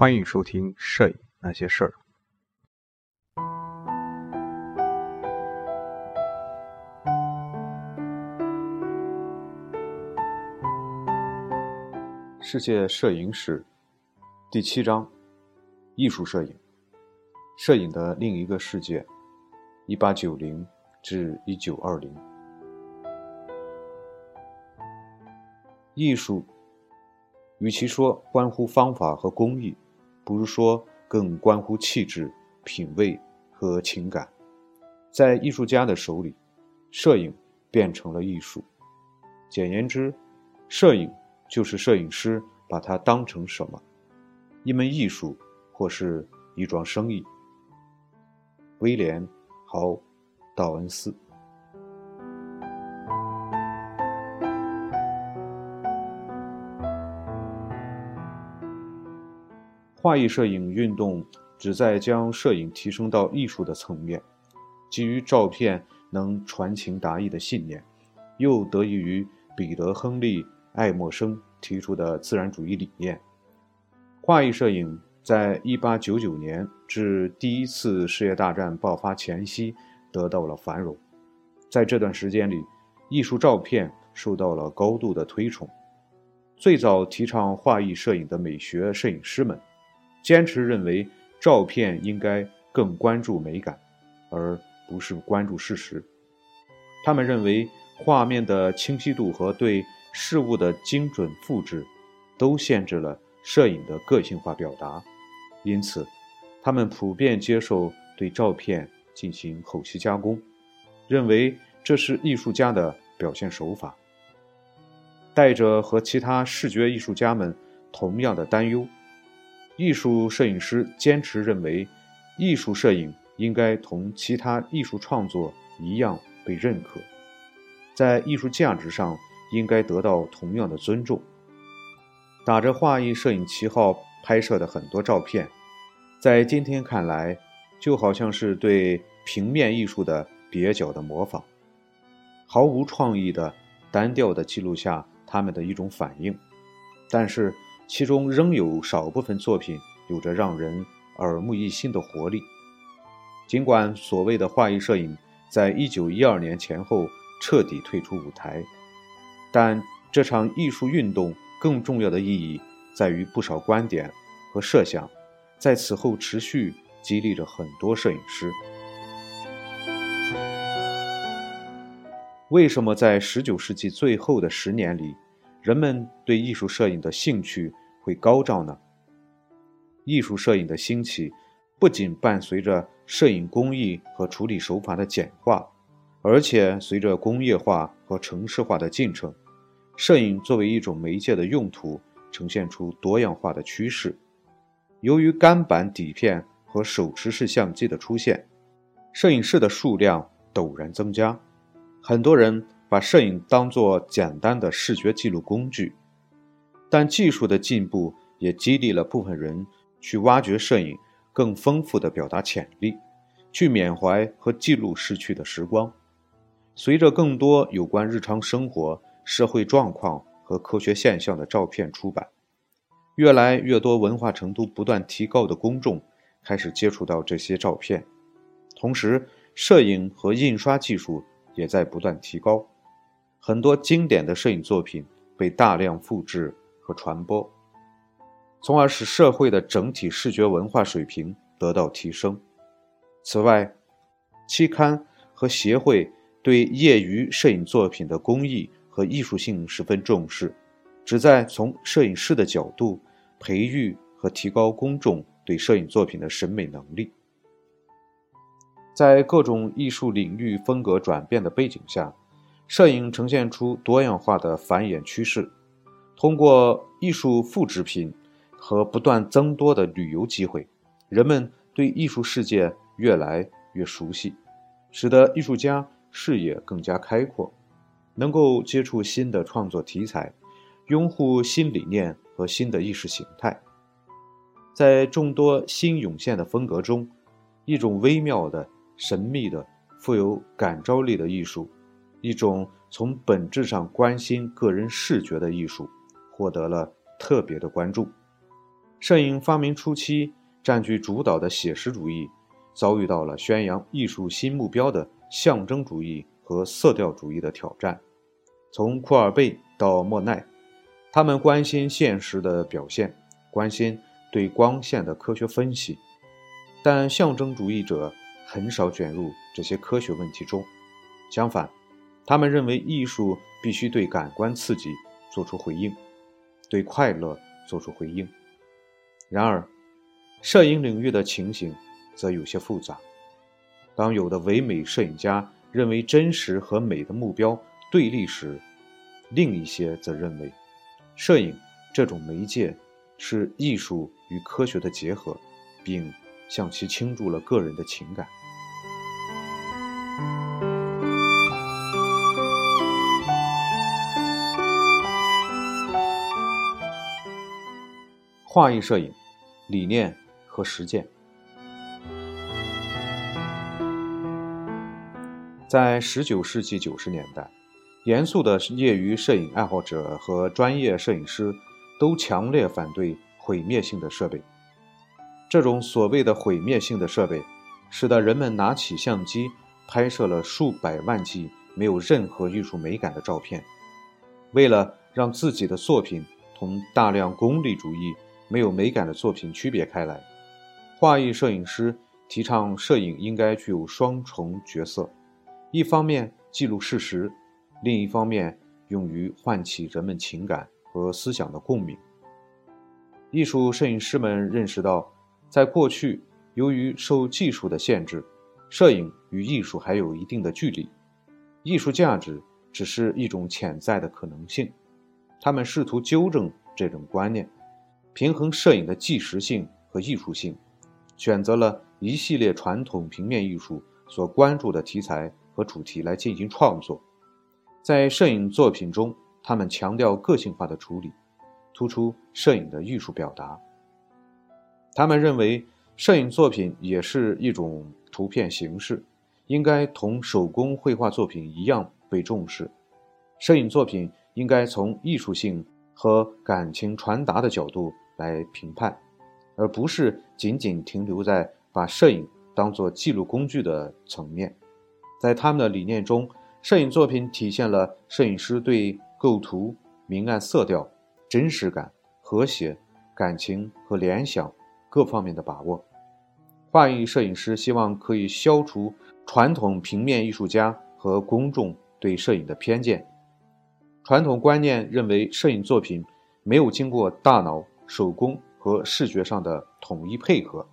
欢迎收听《摄影那些事儿》。世界摄影史第七章：艺术摄影。摄影的另一个世界（一八九零至一九二零）。艺术，与其说关乎方法和工艺，不如说更关乎气质、品味和情感。在艺术家的手里，摄影变成了艺术。简言之，摄影就是摄影师把它当成什么？一门艺术，或是一桩生意。威廉·豪·道恩斯。画意摄影运动旨在将摄影提升到艺术的层面，基于照片能传情达意的信念，又得益于彼得·亨利·爱默生提出的自然主义理念。画意摄影在1899年至第一次世界大战爆发前夕得到了繁荣，在这段时间里，艺术照片受到了高度的推崇。最早提倡画意摄影的美学摄影师们。坚持认为，照片应该更关注美感，而不是关注事实。他们认为，画面的清晰度和对事物的精准复制，都限制了摄影的个性化表达。因此，他们普遍接受对照片进行后期加工，认为这是艺术家的表现手法。带着和其他视觉艺术家们同样的担忧。艺术摄影师坚持认为，艺术摄影应该同其他艺术创作一样被认可，在艺术价值上应该得到同样的尊重。打着画意摄影旗号拍摄的很多照片，在今天看来，就好像是对平面艺术的蹩脚的模仿，毫无创意的、单调的记录下他们的一种反应，但是。其中仍有少部分作品有着让人耳目一新的活力。尽管所谓的画意摄影在一九一二年前后彻底退出舞台，但这场艺术运动更重要的意义在于不少观点和设想在此后持续激励着很多摄影师。为什么在十九世纪最后的十年里，人们对艺术摄影的兴趣？会高照呢？艺术摄影的兴起，不仅伴随着摄影工艺和处理手法的简化，而且随着工业化和城市化的进程，摄影作为一种媒介的用途呈现出多样化的趋势。由于干板底片和手持式相机的出现，摄影师的数量陡然增加，很多人把摄影当作简单的视觉记录工具。但技术的进步也激励了部分人去挖掘摄影更丰富的表达潜力，去缅怀和记录逝去的时光。随着更多有关日常生活、社会状况和科学现象的照片出版，越来越多文化程度不断提高的公众开始接触到这些照片。同时，摄影和印刷技术也在不断提高，很多经典的摄影作品被大量复制。和传播，从而使社会的整体视觉文化水平得到提升。此外，期刊和协会对业余摄影作品的工艺和艺术性十分重视，旨在从摄影师的角度培育和提高公众对摄影作品的审美能力。在各种艺术领域风格转变的背景下，摄影呈现出多样化的繁衍趋势。通过艺术复制品和不断增多的旅游机会，人们对艺术世界越来越熟悉，使得艺术家视野更加开阔，能够接触新的创作题材，拥护新理念和新的意识形态。在众多新涌现的风格中，一种微妙的、神秘的、富有感召力的艺术，一种从本质上关心个人视觉的艺术。获得了特别的关注，摄影发明初期，占据主导的写实主义，遭遇到了宣扬艺术新目标的象征主义和色调主义的挑战。从库尔贝到莫奈，他们关心现实的表现，关心对光线的科学分析，但象征主义者很少卷入这些科学问题中。相反，他们认为艺术必须对感官刺激做出回应，对快乐做出回应。然而，摄影领域的情形则有些复杂。当有的唯美摄影家认为真实和美的目标对立时，另一些则认为，摄影这种媒介是艺术与科学的结合，并向其倾注了个人的情感。画意摄影理念和实践，在十九世纪九十年代，严肃的业余摄影爱好者和专业摄影师都强烈反对毁灭性的设备。这种所谓的毁灭性的设备，使得人们拿起相机拍摄了数百万计没有任何艺术美感的照片，为了让自己的作品同大量功利主义。没有美感的作品区别开来。画意摄影师提倡摄影应该具有双重角色：一方面记录事实，另一方面用于唤起人们情感和思想的共鸣。艺术摄影师们认识到，在过去，由于受技术的限制，摄影与艺术还有一定的距离，艺术价值只是一种潜在的可能性。他们试图纠正这种观念。平衡摄影的纪实性和艺术性，选择了一系列传统平面艺术所关注的题材和主题来进行创作。在摄影作品中，他们强调个性化的处理，突出摄影的艺术表达。他们认为，摄影作品也是一种图片形式，应该同手工绘画作品一样被重视。摄影作品应该从艺术性。和感情传达的角度来评判，而不是仅仅停留在把摄影当作记录工具的层面。在他们的理念中，摄影作品体现了摄影师对构图、明暗色调、真实感、和谐、感情和联想各方面的把握。画意摄影师希望可以消除传统平面艺术家和公众对摄影的偏见。传统观念认为，摄影作品没有经过大脑、手工和视觉上的统一配合，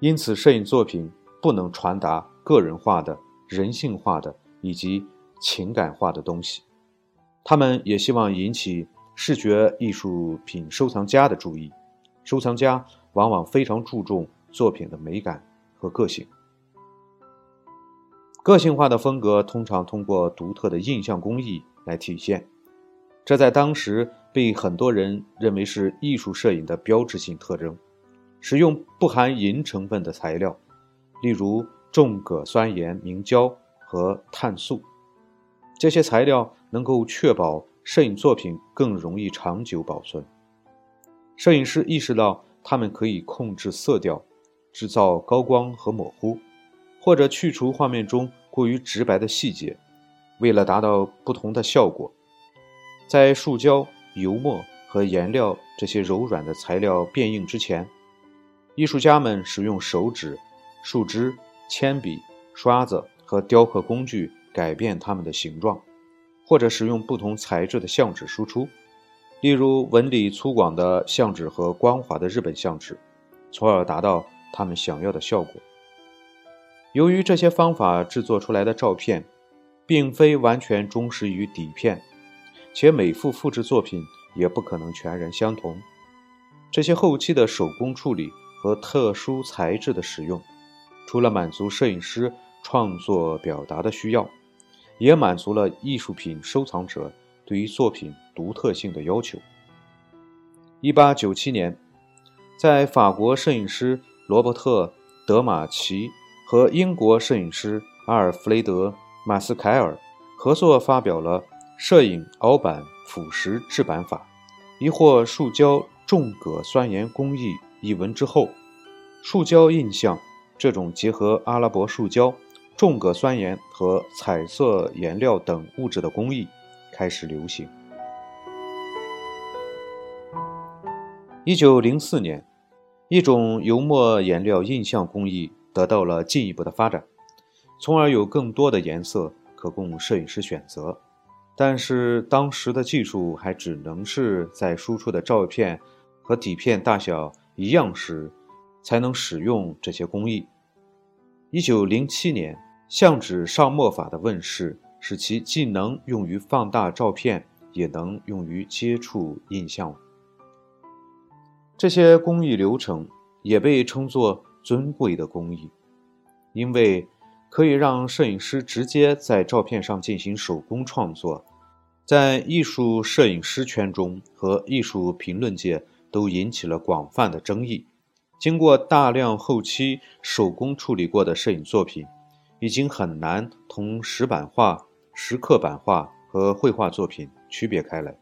因此摄影作品不能传达个人化的、人性化的以及情感化的东西。他们也希望引起视觉艺术品收藏家的注意。收藏家往往非常注重作品的美感和个性。个性化的风格通常通过独特的印象工艺。来体现，这在当时被很多人认为是艺术摄影的标志性特征。使用不含银成分的材料，例如重铬酸盐、明胶和碳素，这些材料能够确保摄影作品更容易长久保存。摄影师意识到，他们可以控制色调，制造高光和模糊，或者去除画面中过于直白的细节。为了达到不同的效果，在树胶、油墨和颜料这些柔软的材料变硬之前，艺术家们使用手指、树枝、铅笔、刷子和雕刻工具改变它们的形状，或者使用不同材质的相纸输出，例如纹理粗犷的相纸和光滑的日本相纸，从而达到他们想要的效果。由于这些方法制作出来的照片。并非完全忠实于底片，且每幅复制作品也不可能全然相同。这些后期的手工处理和特殊材质的使用，除了满足摄影师创作表达的需要，也满足了艺术品收藏者对于作品独特性的要求。一八九七年，在法国摄影师罗伯特·德马奇和英国摄影师阿尔弗雷德。马斯凯尔合作发表了摄影凹版腐蚀制版法，一或塑胶重铬酸盐工艺一文之后，树胶印象这种结合阿拉伯树胶、重铬酸盐和彩色颜料等物质的工艺开始流行。一九零四年，一种油墨颜料印象工艺得到了进一步的发展，从而有更多的颜色可供摄影师选择。但是当时的技术还只能是在输出的照片和底片大小一样时，才能使用这些工艺。一九零七年，相纸上墨法的问世，使其既能用于放大照片，也能用于接触印象。这些工艺流程也被称作尊贵的工艺，因为。可以让摄影师直接在照片上进行手工创作，在艺术摄影师圈中和艺术评论界都引起了广泛的争议。经过大量后期手工处理过的摄影作品，已经很难同石版画、石刻版画和绘画作品区别开来，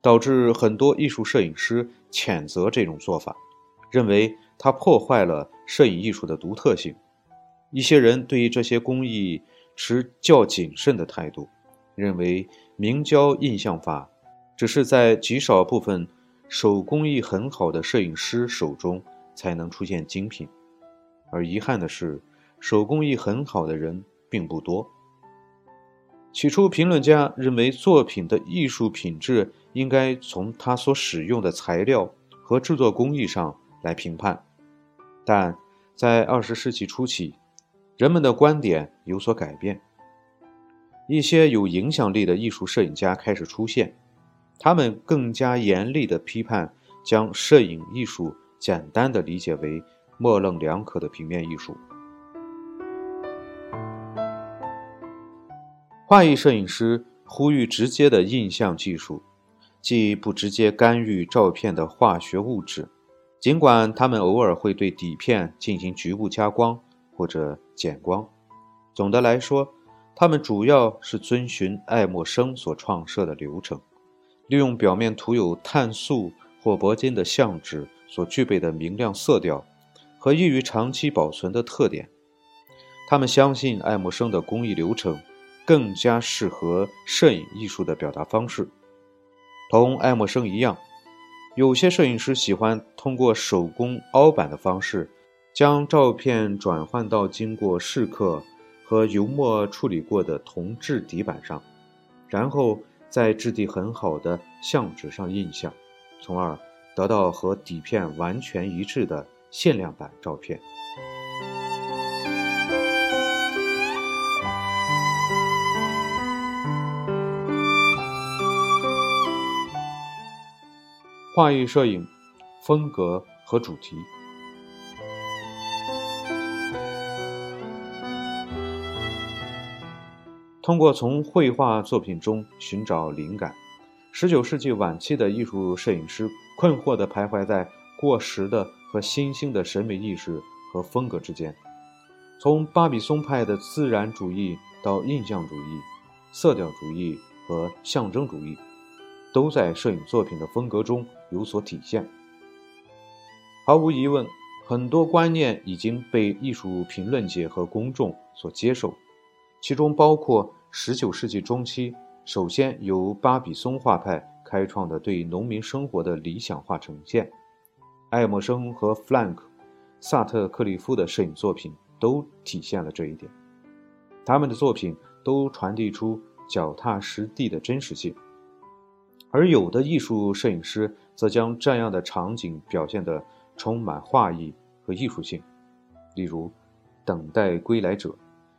导致很多艺术摄影师谴责这种做法，认为它破坏了摄影艺术的独特性。一些人对于这些工艺持较谨慎的态度，认为明胶印象法只是在极少部分手工艺很好的摄影师手中才能出现精品，而遗憾的是，手工艺很好的人并不多。起初，评论家认为作品的艺术品质应该从它所使用的材料和制作工艺上来评判，但在二十世纪初期。人们的观点有所改变，一些有影响力的艺术摄影家开始出现，他们更加严厉地批判将摄影艺术简单地理解为模棱两可的平面艺术。画意摄影师呼吁直接的印象技术，即不直接干预照片的化学物质，尽管他们偶尔会对底片进行局部加光。或者减光，总的来说，他们主要是遵循爱默生所创设的流程，利用表面涂有碳素或铂金的相纸所具备的明亮色调和易于长期保存的特点。他们相信爱默生的工艺流程更加适合摄影艺术的表达方式。同爱默生一样，有些摄影师喜欢通过手工凹版的方式。将照片转换到经过试刻和油墨处理过的铜质底板上，然后在质地很好的相纸上印象，从而得到和底片完全一致的限量版照片。画意摄影风格和主题。通过从绘画作品中寻找灵感，19世纪晚期的艺术摄影师困惑地徘徊在过时的和新兴的审美意识和风格之间。从巴比松派的自然主义到印象主义、色调主义和象征主义，都在摄影作品的风格中有所体现。毫无疑问，很多观念已经被艺术评论界和公众所接受。其中包括19世纪中期首先由巴比松画派开创的对农民生活的理想化呈现，爱默生和弗兰克·萨特克利夫的摄影作品都体现了这一点。他们的作品都传递出脚踏实地的真实性，而有的艺术摄影师则将这样的场景表现得充满画意和艺术性。例如，《等待归来者》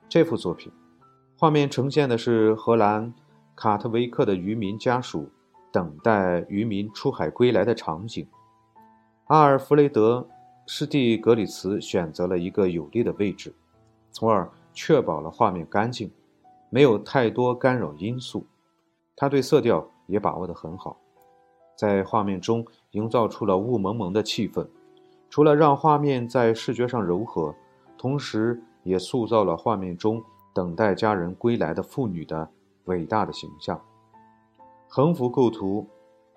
这幅作品。画面呈现的是荷兰卡特维克的渔民家属等待渔民出海归来的场景。阿尔弗雷德·施蒂格里茨选择了一个有利的位置，从而确保了画面干净，没有太多干扰因素。他对色调也把握得很好，在画面中营造出了雾蒙蒙的气氛。除了让画面在视觉上柔和，同时也塑造了画面中。等待家人归来的妇女的伟大的形象，横幅构图，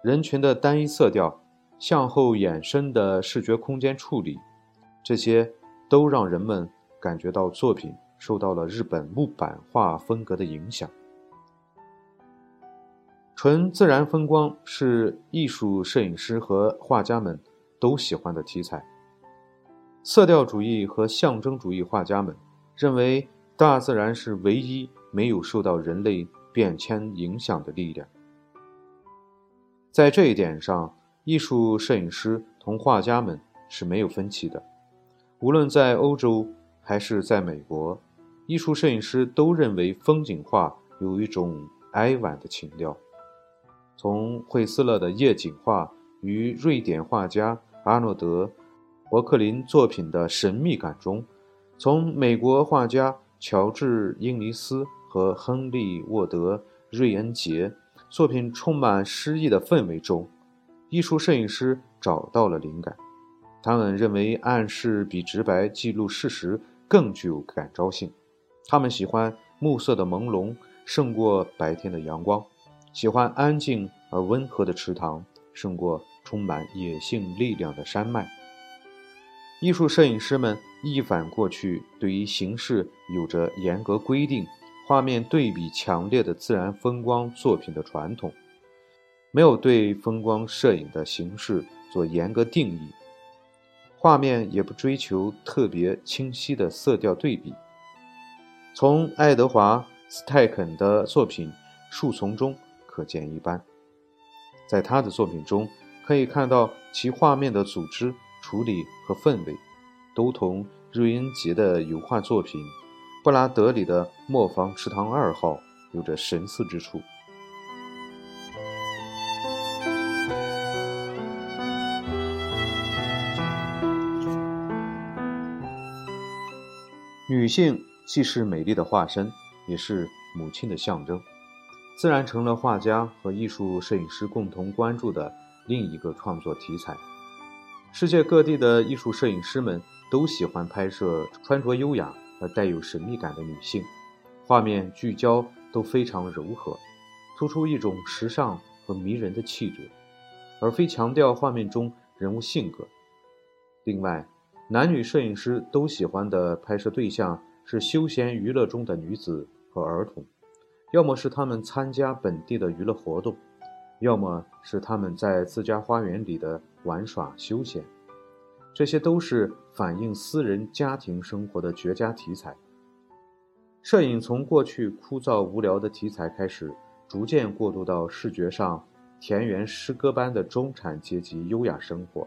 人群的单一色调，向后延伸的视觉空间处理，这些都让人们感觉到作品受到了日本木板画风格的影响。纯自然风光是艺术摄影师和画家们都喜欢的题材。色调主义和象征主义画家们认为，大自然是唯一没有受到人类变迁影响的力量。在这一点上，艺术摄影师同画家们是没有分歧的。无论在欧洲还是在美国，艺术摄影师都认为风景画有一种哀婉的情调。从惠斯勒的夜景画与瑞典画家阿诺德。伯克林作品的神秘感中，从美国画家乔治·英尼斯和亨利·沃德·瑞恩杰作品充满诗意的氛围中，艺术摄影师找到了灵感。他们认为暗示比直白记录事实更具有感召性。他们喜欢暮色的朦胧胜过白天的阳光，喜欢安静而温和的池塘胜过充满野性力量的山脉。艺术摄影师们一反过去对于形式有着严格规定、画面对比强烈的自然风光作品的传统，没有对风光摄影的形式做严格定义，画面也不追求特别清晰的色调对比。从爱德华·斯泰肯的作品《树丛》中可见一斑，在他的作品中可以看到其画面的组织。处理和氛围，都同瑞恩杰的油画作品《布拉德里的磨坊池塘二号》有着神似之处。女性既是美丽的化身，也是母亲的象征，自然成了画家和艺术摄影师共同关注的另一个创作题材。世界各地的艺术摄影师们都喜欢拍摄穿着优雅而带有神秘感的女性，画面聚焦都非常柔和，突出一种时尚和迷人的气质，而非强调画面中人物性格。另外，男女摄影师都喜欢的拍摄对象是休闲娱乐中的女子和儿童，要么是他们参加本地的娱乐活动。要么是他们在自家花园里的玩耍休闲，这些都是反映私人家庭生活的绝佳题材。摄影从过去枯燥无聊的题材开始，逐渐过渡到视觉上田园诗歌般的中产阶级优雅生活。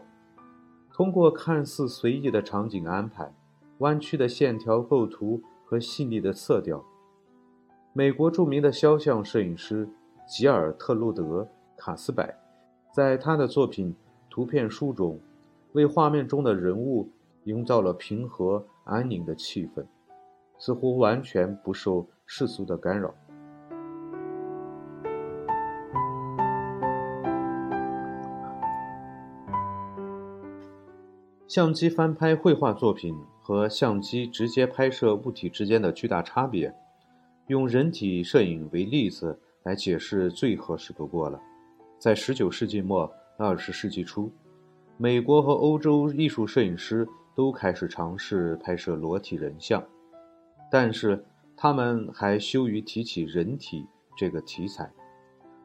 通过看似随意的场景安排、弯曲的线条构图和细腻的色调，美国著名的肖像摄影师吉尔特路德。卡斯柏在他的作品《图片书》中，为画面中的人物营造了平和安宁的气氛，似乎完全不受世俗的干扰。相机翻拍绘画作品和相机直接拍摄物体之间的巨大差别，用人体摄影为例子来解释最合适不过了。在19世纪末、20世纪初，美国和欧洲艺术摄影师都开始尝试拍摄裸体人像，但是他们还羞于提起人体这个题材，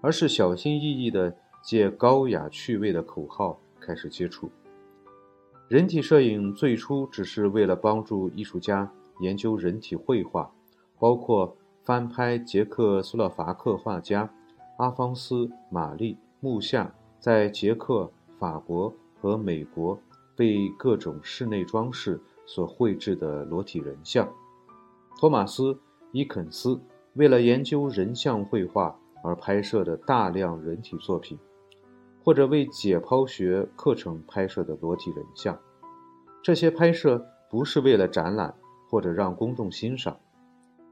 而是小心翼翼地借高雅趣味的口号开始接触。人体摄影最初只是为了帮助艺术家研究人体绘画，包括翻拍捷克斯洛伐克画家阿方斯·玛丽。木下在捷克、法国和美国被各种室内装饰所绘制的裸体人像，托马斯·伊肯斯为了研究人像绘画而拍摄的大量人体作品，或者为解剖学课程拍摄的裸体人像，这些拍摄不是为了展览或者让公众欣赏，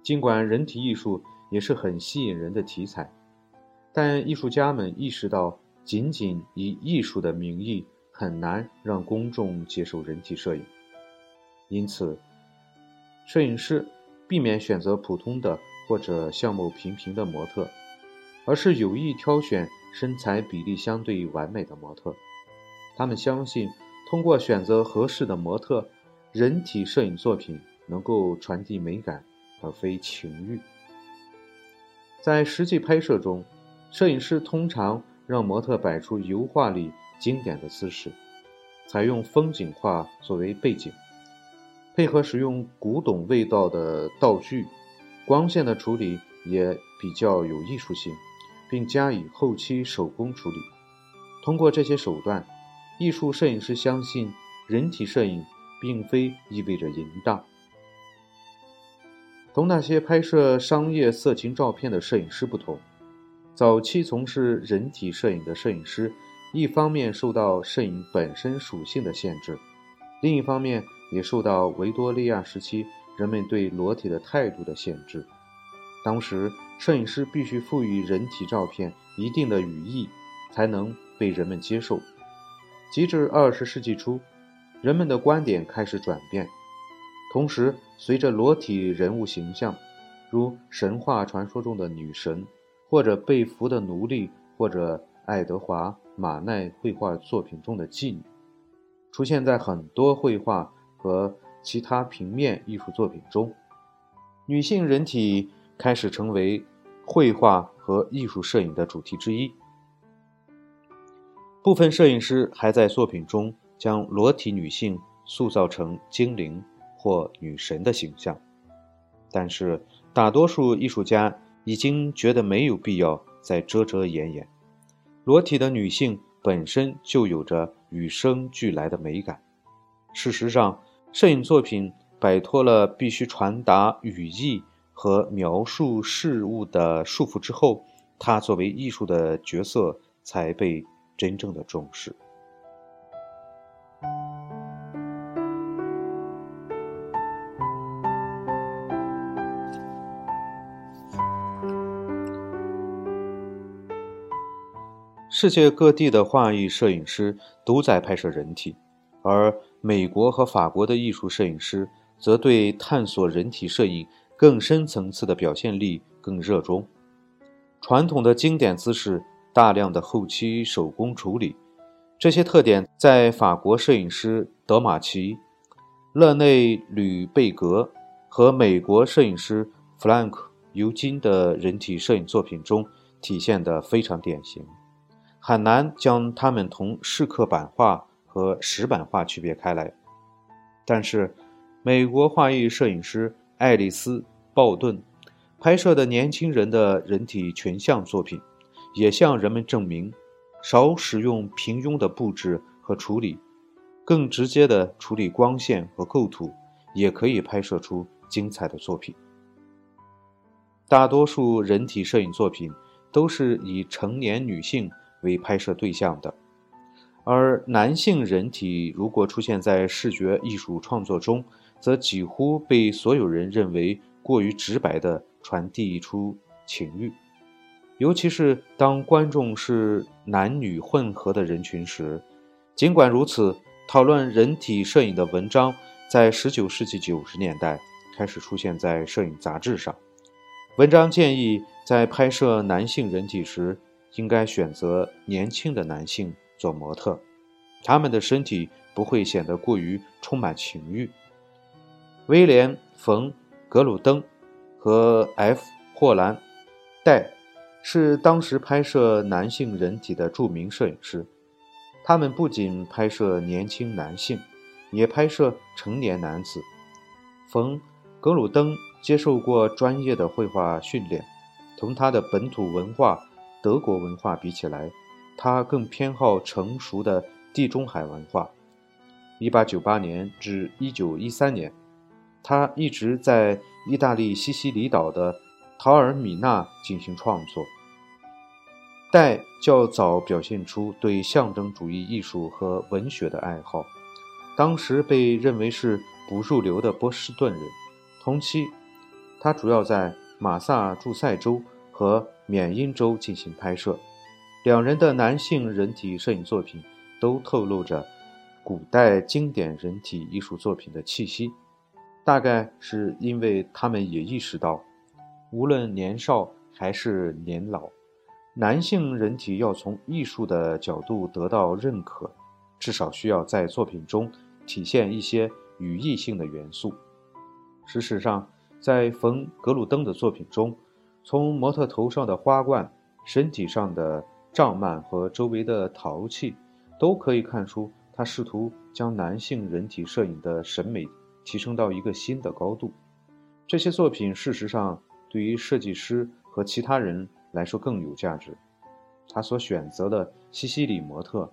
尽管人体艺术也是很吸引人的题材。但艺术家们意识到，仅仅以艺术的名义很难让公众接受人体摄影，因此，摄影师避免选择普通的或者相貌平平的模特，而是有意挑选身材比例相对完美的模特。他们相信，通过选择合适的模特，人体摄影作品能够传递美感，而非情欲。在实际拍摄中，摄影师通常让模特摆出油画里经典的姿势，采用风景画作为背景，配合使用古董味道的道具，光线的处理也比较有艺术性，并加以后期手工处理。通过这些手段，艺术摄影师相信，人体摄影并非意味着淫荡。同那些拍摄商业色情照片的摄影师不同，早期从事人体摄影的摄影师，一方面受到摄影本身属性的限制，另一方面也受到维多利亚时期人们对裸体的态度的限制。当时，摄影师必须赋予人体照片一定的语义，才能被人们接受。及至二十世纪初，人们的观点开始转变。同时，随着裸体人物形象，如神话传说中的女神，或者被俘的奴隶，或者爱德华·马奈绘画作品中的妓女，出现在很多绘画和其他平面艺术作品中，女性人体开始成为绘画和艺术摄影的主题之一。部分摄影师还在作品中将裸体女性塑造成精灵。或女神的形象，但是大多数艺术家已经觉得没有必要再遮遮掩掩。裸体的女性本身就有着与生俱来的美感。事实上，摄影作品摆脱了必须传达语义和描述事物的束缚之后，它作为艺术的角色才被真正的重视。世界各地的画艺摄影师都在拍摄人体，而美国和法国的艺术摄影师则对探索人体摄影更深层次的表现力更热衷。传统的经典姿势，大量的后期手工处理，这些特点在法国摄影师德马奇、勒内·吕贝格和美国摄影师弗兰克·尤金的人体摄影作品中体现得非常典型。很难将它们同石刻版画和石版画区别开来，但是，美国画艺摄影师爱丽丝·鲍顿拍摄的年轻人的人体群像作品，也向人们证明，少使用平庸的布置和处理，更直接的处理光线和构图，也可以拍摄出精彩的作品。大多数人体摄影作品都是以成年女性。为拍摄对象的，而男性人体如果出现在视觉艺术创作中，则几乎被所有人认为过于直白地传递出情欲，尤其是当观众是男女混合的人群时。尽管如此，讨论人体摄影的文章在19世纪90年代开始出现在摄影杂志上，文章建议在拍摄男性人体时。应该选择年轻的男性做模特，他们的身体不会显得过于充满情欲。威廉·冯·格鲁登和 F· 霍兰·戴是当时拍摄男性人体的著名摄影师，他们不仅拍摄年轻男性，也拍摄成年男子。冯·格鲁登接受过专业的绘画训练，同他的本土文化。德国文化比起来，他更偏好成熟的地中海文化。1898年至1913年，他一直在意大利西西里岛的陶尔米纳进行创作。戴较早表现出对象征主义艺术和文学的爱好，当时被认为是不入流的波士顿人。同期，他主要在马萨诸塞州和。缅因州进行拍摄，两人的男性人体摄影作品都透露着古代经典人体艺术作品的气息。大概是因为他们也意识到，无论年少还是年老，男性人体要从艺术的角度得到认可，至少需要在作品中体现一些语义性的元素。事实上，在冯·格鲁登的作品中，从模特头上的花冠、身体上的胀满和周围的陶器，都可以看出他试图将男性人体摄影的审美提升到一个新的高度。这些作品事实上对于设计师和其他人来说更有价值。他所选择的西西里模特，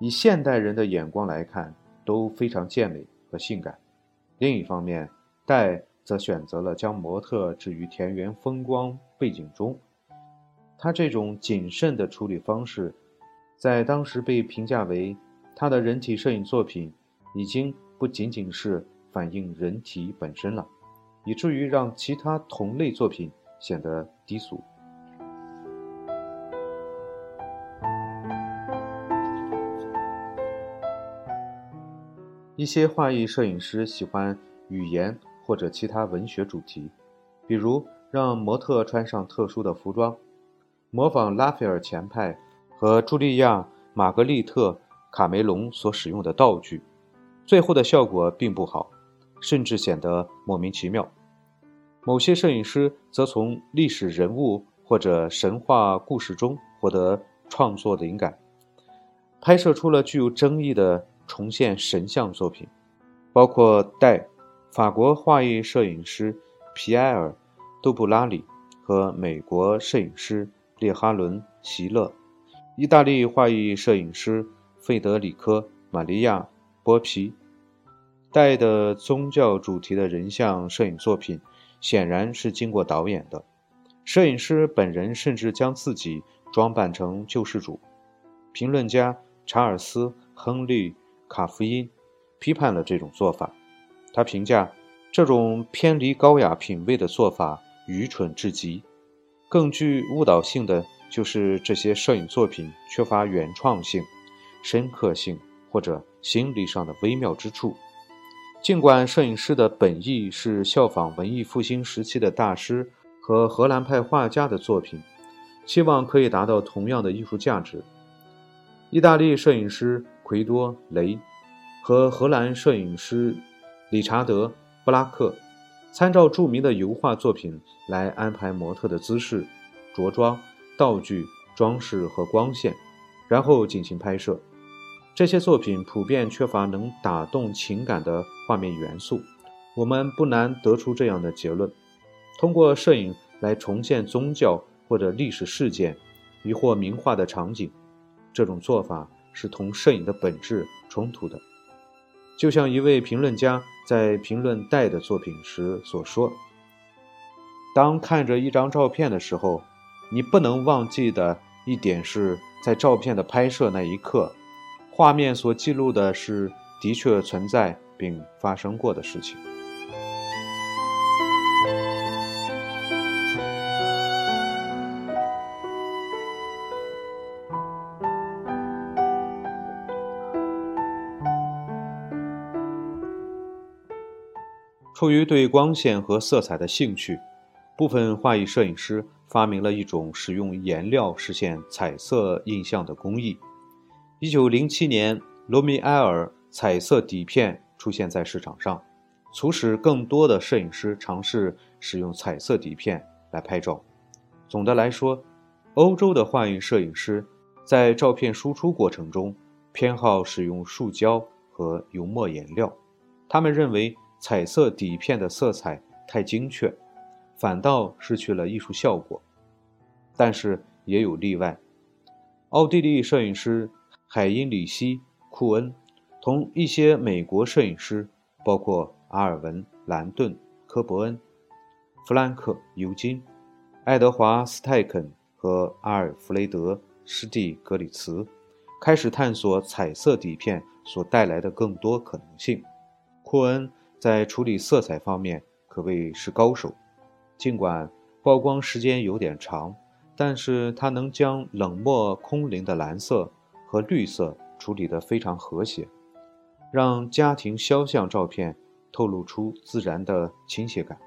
以现代人的眼光来看都非常健美和性感。另一方面，戴则选择了将模特置于田园风光背景中。他这种谨慎的处理方式，在当时被评价为他的人体摄影作品已经不仅仅是反映人体本身了，以至于让其他同类作品显得低俗。一些画意摄影师喜欢语言或者其他文学主题，比如让模特穿上特殊的服装，模仿拉斐尔前派和茱莉亚·玛格丽特·卡梅隆所使用的道具，最后的效果并不好，甚至显得莫名其妙。某些摄影师则从历史人物或者神话故事中获得创作灵感，拍摄出了具有争议的。重现神像作品，包括戴、法国画意摄影师皮埃尔·杜布拉里和美国摄影师列哈伦·席勒，意大利画意摄影师费德里科·玛利亚·波皮。带的宗教主题的人像摄影作品显然是经过导演的，摄影师本人甚至将自己装扮成救世主。评论家查尔斯·亨利。卡夫因批判了这种做法，他评价这种偏离高雅品味的做法愚蠢至极。更具误导性的就是这些摄影作品缺乏原创性、深刻性或者心理上的微妙之处。尽管摄影师的本意是效仿文艺复兴时期的大师和荷兰派画家的作品，希望可以达到同样的艺术价值。意大利摄影师。奎多雷和荷兰摄影师理查德布拉克参照著名的油画作品来安排模特的姿势、着装、道具、装饰和光线，然后进行拍摄。这些作品普遍缺乏能打动情感的画面元素。我们不难得出这样的结论：通过摄影来重现宗教或者历史事件，亦或名画的场景，这种做法。是同摄影的本质冲突的，就像一位评论家在评论戴的作品时所说：“当看着一张照片的时候，你不能忘记的一点是在照片的拍摄那一刻，画面所记录的是的确存在并发生过的事情。”出于对光线和色彩的兴趣，部分画意摄影师发明了一种使用颜料实现彩色印象的工艺。1907年，罗米埃尔彩色底片出现在市场上，促使更多的摄影师尝试使用彩色底片来拍照。总的来说，欧洲的画意摄影师在照片输出过程中偏好使用树胶和油墨颜料，他们认为。彩色底片的色彩太精确，反倒失去了艺术效果。但是也有例外，奥地利摄影师海因里希·库恩同一些美国摄影师，包括阿尔文·兰顿、科伯恩、弗兰克·尤金、爱德华·斯泰肯和阿尔弗雷德·施蒂格里茨，开始探索彩色底片所带来的更多可能性。库恩。在处理色彩方面可谓是高手，尽管曝光时间有点长，但是他能将冷漠空灵的蓝色和绿色处理得非常和谐，让家庭肖像照片透露出自然的亲切感。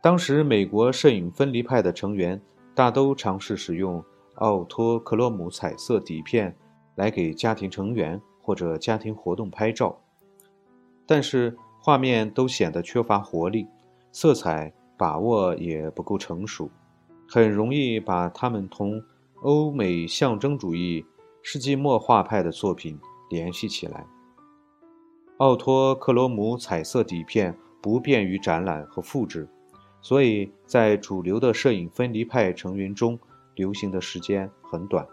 当时美国摄影分离派的成员大都尝试使用奥托克洛姆彩色底片来给家庭成员或者家庭活动拍照，但是画面都显得缺乏活力，色彩把握也不够成熟，很容易把它们同欧美象征主义世纪末画派的作品联系起来。奥托·克罗姆彩色底片不便于展览和复制，所以在主流的摄影分离派成员中流行的时间很短。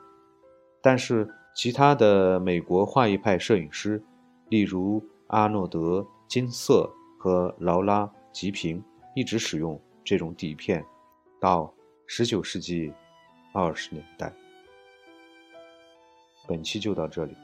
但是其他的美国画意派摄影师，例如阿诺德·金瑟和劳拉·吉平，一直使用这种底片，到19世纪20年代。本期就到这里。